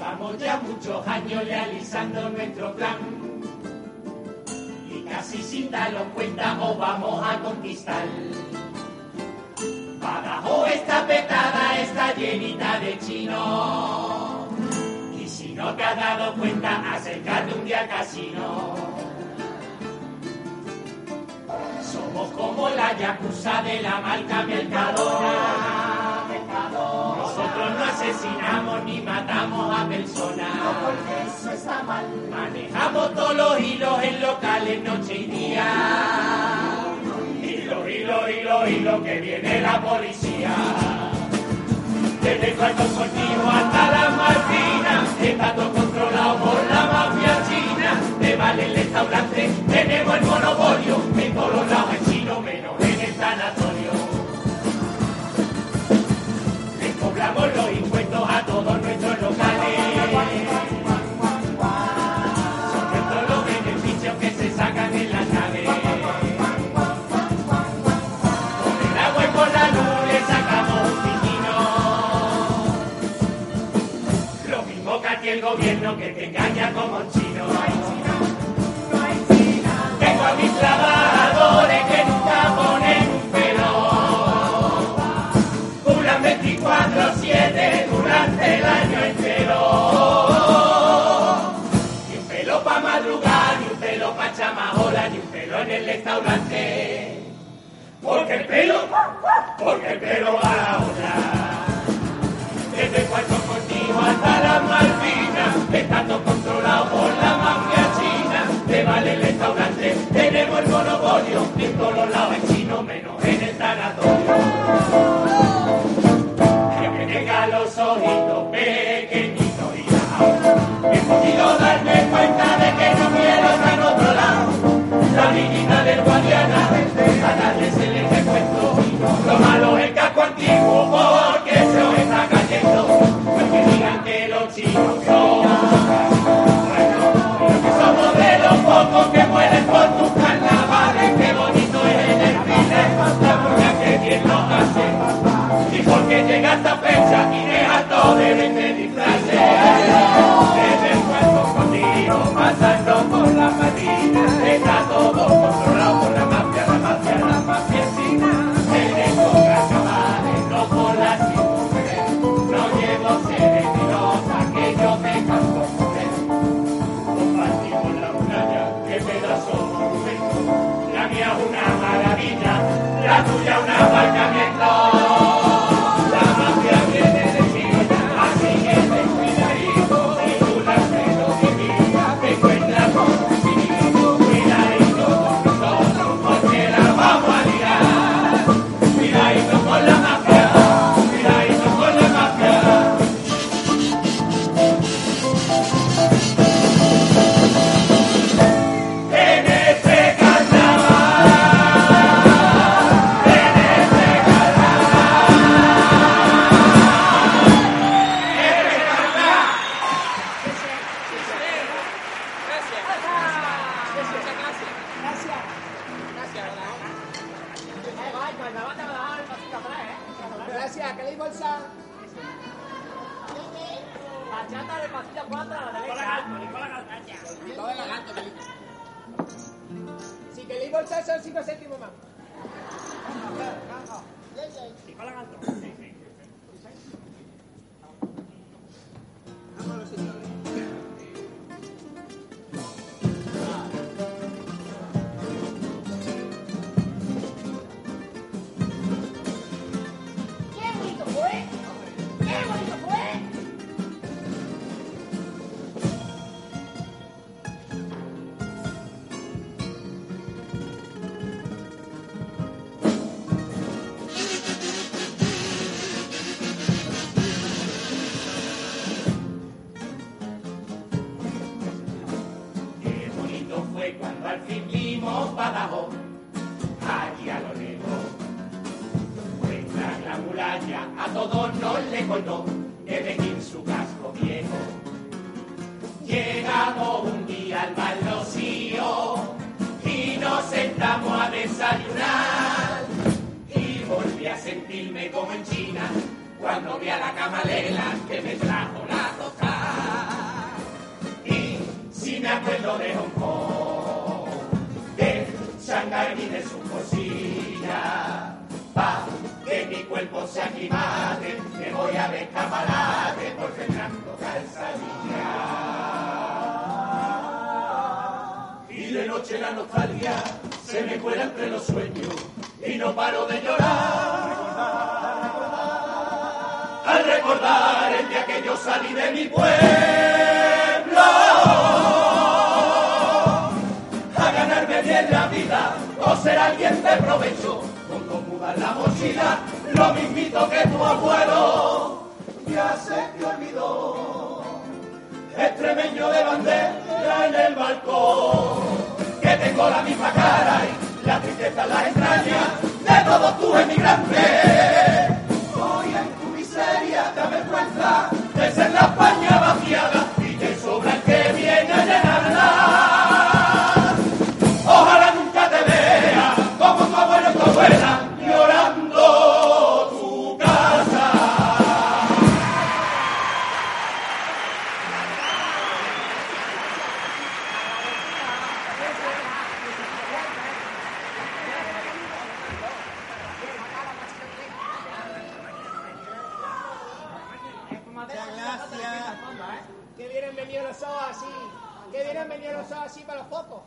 Llevamos ya muchos años realizando nuestro plan. Y casi sin darnos cuenta os vamos a conquistar. Badajoz está petada, está llenita de chinos. Y si no te has dado cuenta, acércate un día al casino. Somos como la yakuza de la marca Mercadona. Nosotros no asesinamos ni matamos a personas. porque eso está mal. Manejamos todos los hilos en locales noche y día. Hilo, hilo, hilo, hilo, que viene la policía. Desde cuarto contigo hasta la Malvinas, está todo controlado por la mafia china. Te vale el restaurante, tenemos el monopolio, en todos los lados es chino, menos en el sanatorio. Cobramos los impuestos a todos nuestros locales. Porque el pelo, porque el pelo va a la hora. Desde Puerto Contigo hasta las Malvinas, estando controlado por la mafia china. Te vale el restaurante, tenemos el monopolio, en todos los lados es chino, menos en el tanatorio. Que tenga los ojitos pequeñitos y la He podido darme cuenta de que no quiero estar en otro lado. La niñita del Guadiana, a darle se le. Lo el casco antiguo porque se os está cayendo. Pues que digan que los chinos son bueno, que somos de los pocos que mueren Bachata de pastilla 4 a la derecha. Todo el lagarto. Si queréis bolsa son 5 céntimos más. ¡Qué De su cosilla. Pa' que mi cuerpo se aclimate, me voy a descamalate por Fernando Calzadilla. Y de noche la nostalgia se me cuela entre los sueños y no paro de llorar. Al recordar el día que yo salí de mi pueblo alguien de provecho con comudar la mochila, lo mismito que tu abuelo ya se te olvidó. Extremeño de bandera en el balcón, que tengo la misma cara y la tristeza en las entrañas de todos tus emigrantes. Que vienen venidos los ojos así. Que vienen venidos los ojos así para los focos.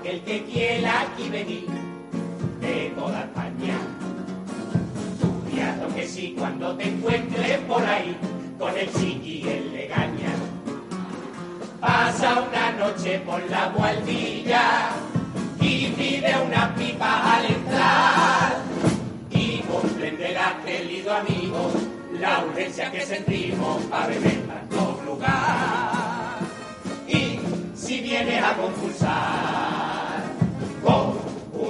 Aquel que quiera aquí venir de toda España. Cuidado que si cuando te encuentres por ahí con el chiqui y el legaña. Pasa una noche por la gualdilla y pide una pipa al entrar. Y comprenderás, querido amigo, la urgencia que sentimos para beber todo lugar. Y si vienes a concursar con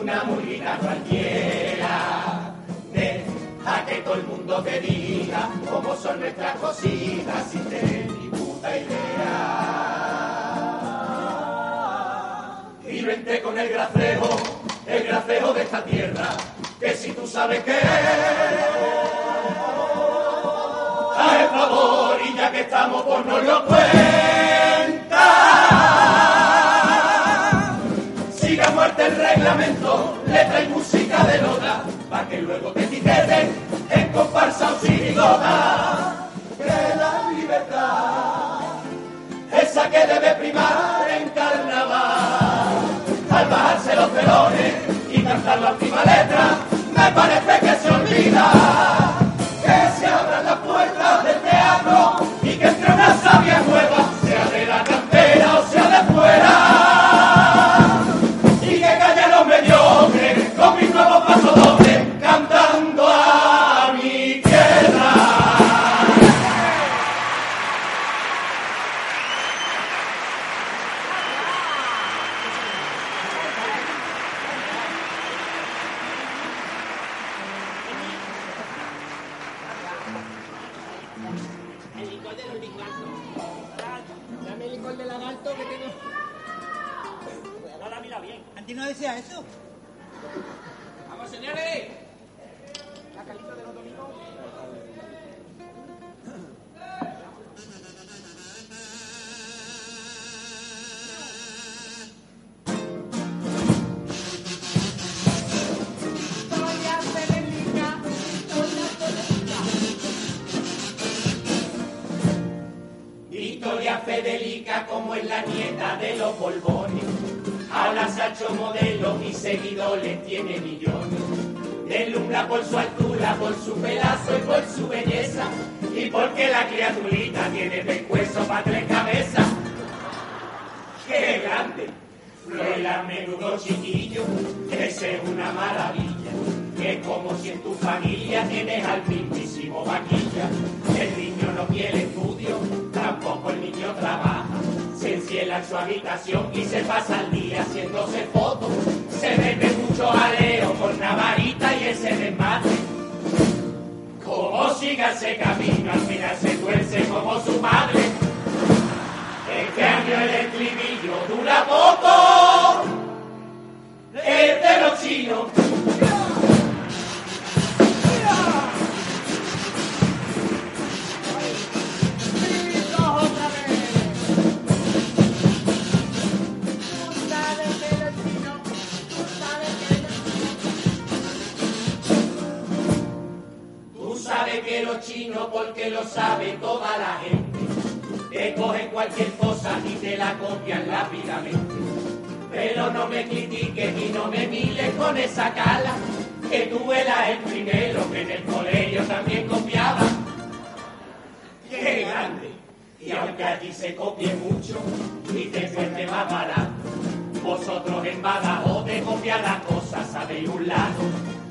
una murguita cualquiera, deja que todo el mundo te diga cómo son nuestras cositas sin tener ni puta idea. Y vente con el gracejo, el gracejo de esta tierra, que si tú sabes que Haz el favor y ya que estamos por no lo cuenta. Letra y música de nota, para que luego te etiqueten en comparsa o chirigota. Que la libertad, esa que debe primar en carnaval, al bajarse los velones y cantar la última letra, me parece que se olvida Dame el licor de lagarto que tengo. Ahora mira bien. ¿Antes no decía eso? ¡Vamos, señores! Nieta de los Borbones. Ahora hecho modelo y seguidores tiene millones. Deslumbra por su altura, por su pelazo y por su belleza. Y porque la criaturita tiene pescuezo para tres cabezas. ¡Qué grande! Florela menudo chiquillo, ese es una maravilla. que como si en tu familia tienes al mismísimo vaquilla. El niño no quiere estudio, tampoco el niño trabaja. Se enciela en su habitación y se pasa el día haciéndose fotos. Se mete mucho aleo con navarita y ese desmate. Como siga ese camino, al final se tuerce como su madre. Este año el estribillo dura poco. Es de los chinos. Copian rápidamente. Pero no me critiques y no me mires con esa cala, que tú eras el primero que en el colegio también copiaba. ¡Qué grande! Y aunque allí se copie mucho y te cueste más barato, vosotros en Badajoz de copiar las cosas sabéis un lado.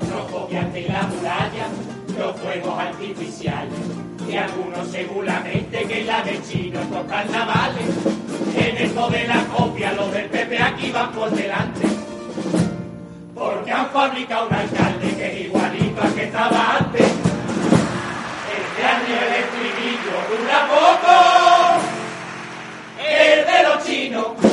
No copian la muralla, los fuegos artificiales. Y algunos seguramente que la de chino estos carnavales. En esto de la copia, los del PP aquí van por delante. Porque han fabricado un alcalde que es igualito al que estaba antes. Este año el estribillo dura poco. El de los chinos.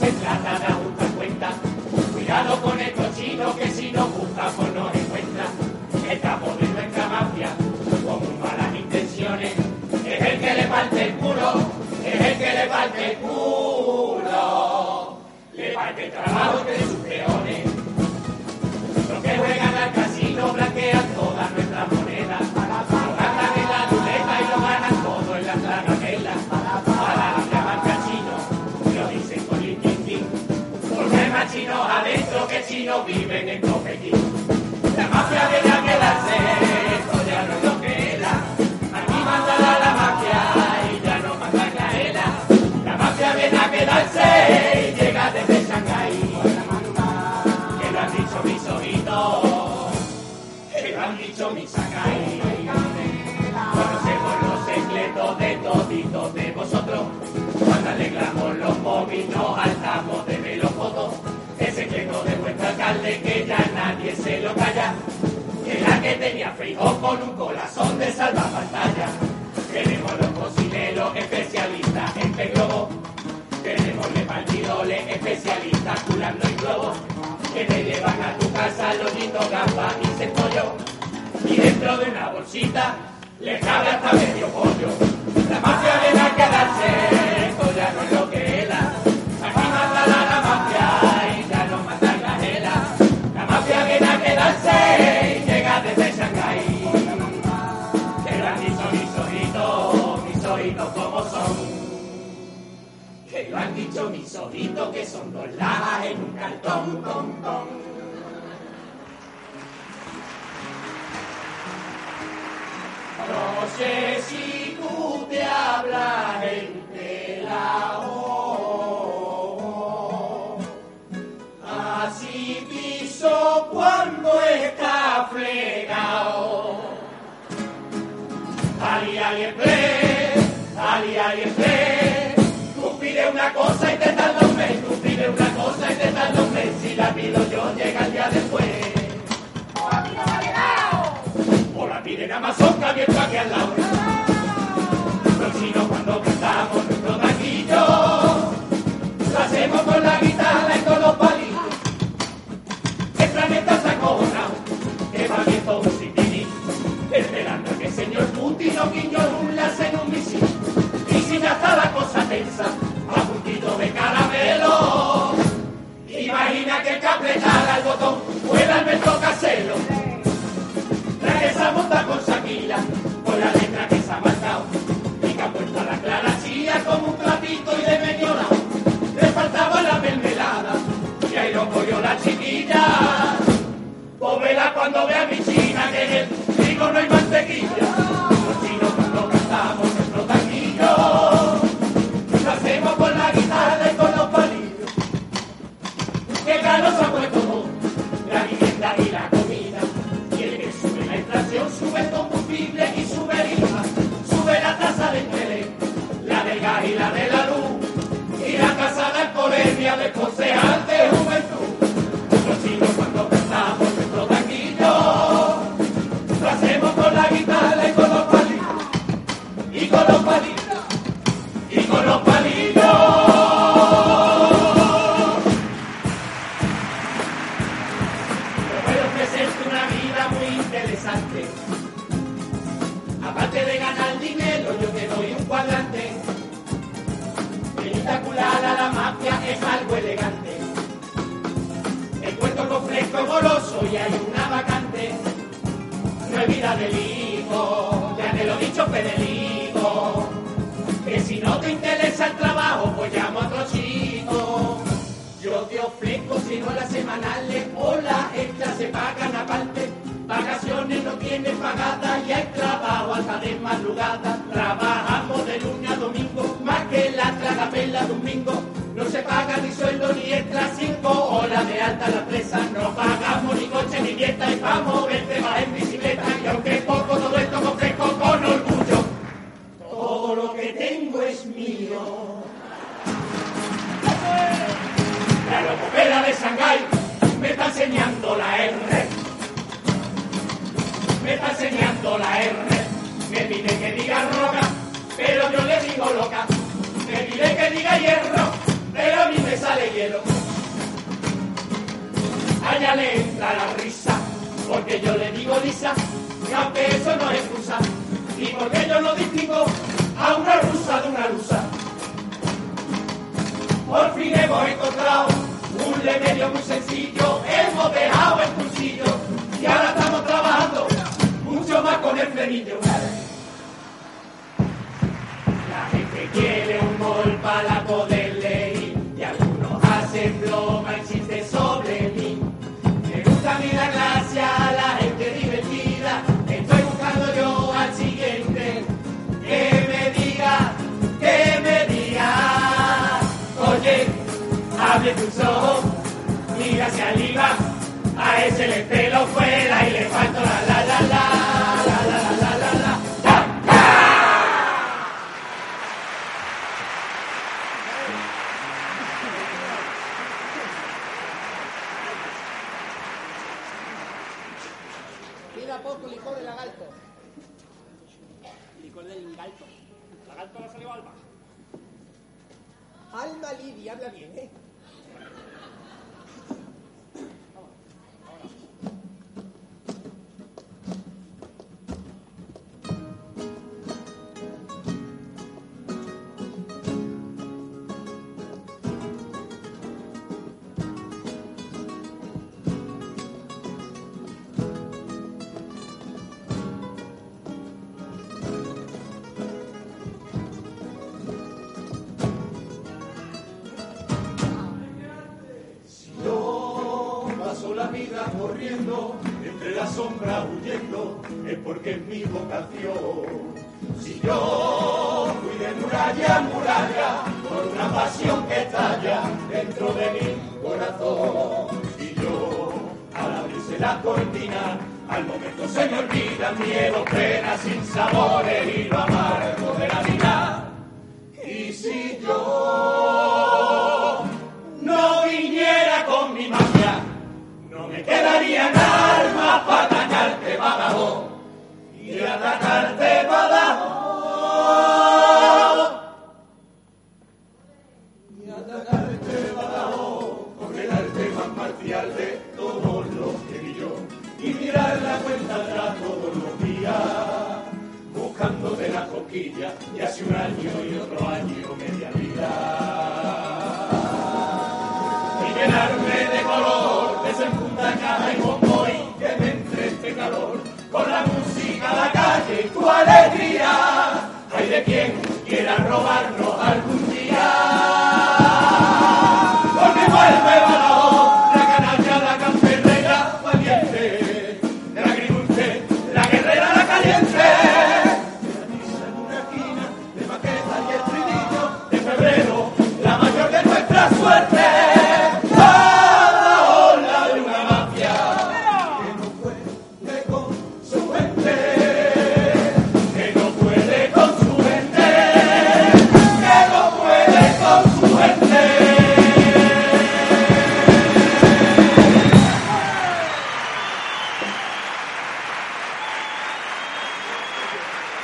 Se trata de ajustar cuentas. Cuidado con estos chinos que si nos buscan pues nos encuentran. Capo de nuestra mafia, con malas intenciones, es el que le parte el culo, es el que le parte el culo. Le parte el trabajo de adentro que chinos viven en Copequín. La mafia viene a quedarse, esto ya no es lo que era. Aquí manda la mafia y ya no manda Gaela. La mafia viene a quedarse y llega desde Shanghái. Que lo han dicho mis ojitos, que lo han dicho mis Shanghái. Conocemos los secretos de toditos de vosotros. Cuando alegramos los móviles nos alzamos de ver alcalde que ya nadie se lo calla. Que la que tenía Feijó con un corazón de salvapantalla. Tenemos los cocineros especialistas en pez globo. Tenemos repartidores especialistas culando en globo. Que te llevan a tu casa los lindos gambas y centollo. Y dentro de una bolsita le cabe hasta medio pollo. La mafia viene a quedarse, esto ya no es lo que Lo han dicho mis ojitos que son dos lajas en un cartón, con, con. No sé si tú te hablas la si la pido yo llegaría después. O la piden a Mazonca, bien pa' que al lado. Los chinos cuando cantamos nuestro taquillo, lo hacemos con la guitarra y con los palitos. El planeta está acojonado, que va bien todo sin venir, esperando a que el señor Putin no guiño un en un misil. Y sin hasta la que el botón fuera Alberto Casero. La que se ha montado con Shakira, con la letra que se ha marcado. Y que ha puesto a la clara chía como un platito y de medio. Le faltaba la mermelada y ahí lo cogió la chiquilla. Pues vela cuando vea mi china que en el trigo no hay mantequilla. Interesa el trabajo, pues llamo a otro chico. Yo te ofrezco si no las semanales o las extras se pagan aparte. Vacaciones no tienes pagadas y hay trabajo hasta de madrugada. Trabajamos de lunes a domingo, más que la tragapela domingo. No se paga ni sueldo ni extra, cinco horas de alta la presa. No pagamos ni coche ni dieta y vamos verte más remedio muy sencillo, a ese le pelo fuera y le falta la la la la, la la la la la. Pida poco licor de lagarto. Licor del ingalto. Lagarto le salió alma. Alma Lidia, habla bien, ¿eh? Entre la sombra huyendo, es porque es mi vocación. Si yo fui de muralla a muralla, por una pasión que estalla dentro de mi corazón. Y yo, al abrirse la cortina, al momento se me olvida miedo, pena sin sabores y lo amargo de la vida. Y si yo no viniera con mi magia, no me quedarían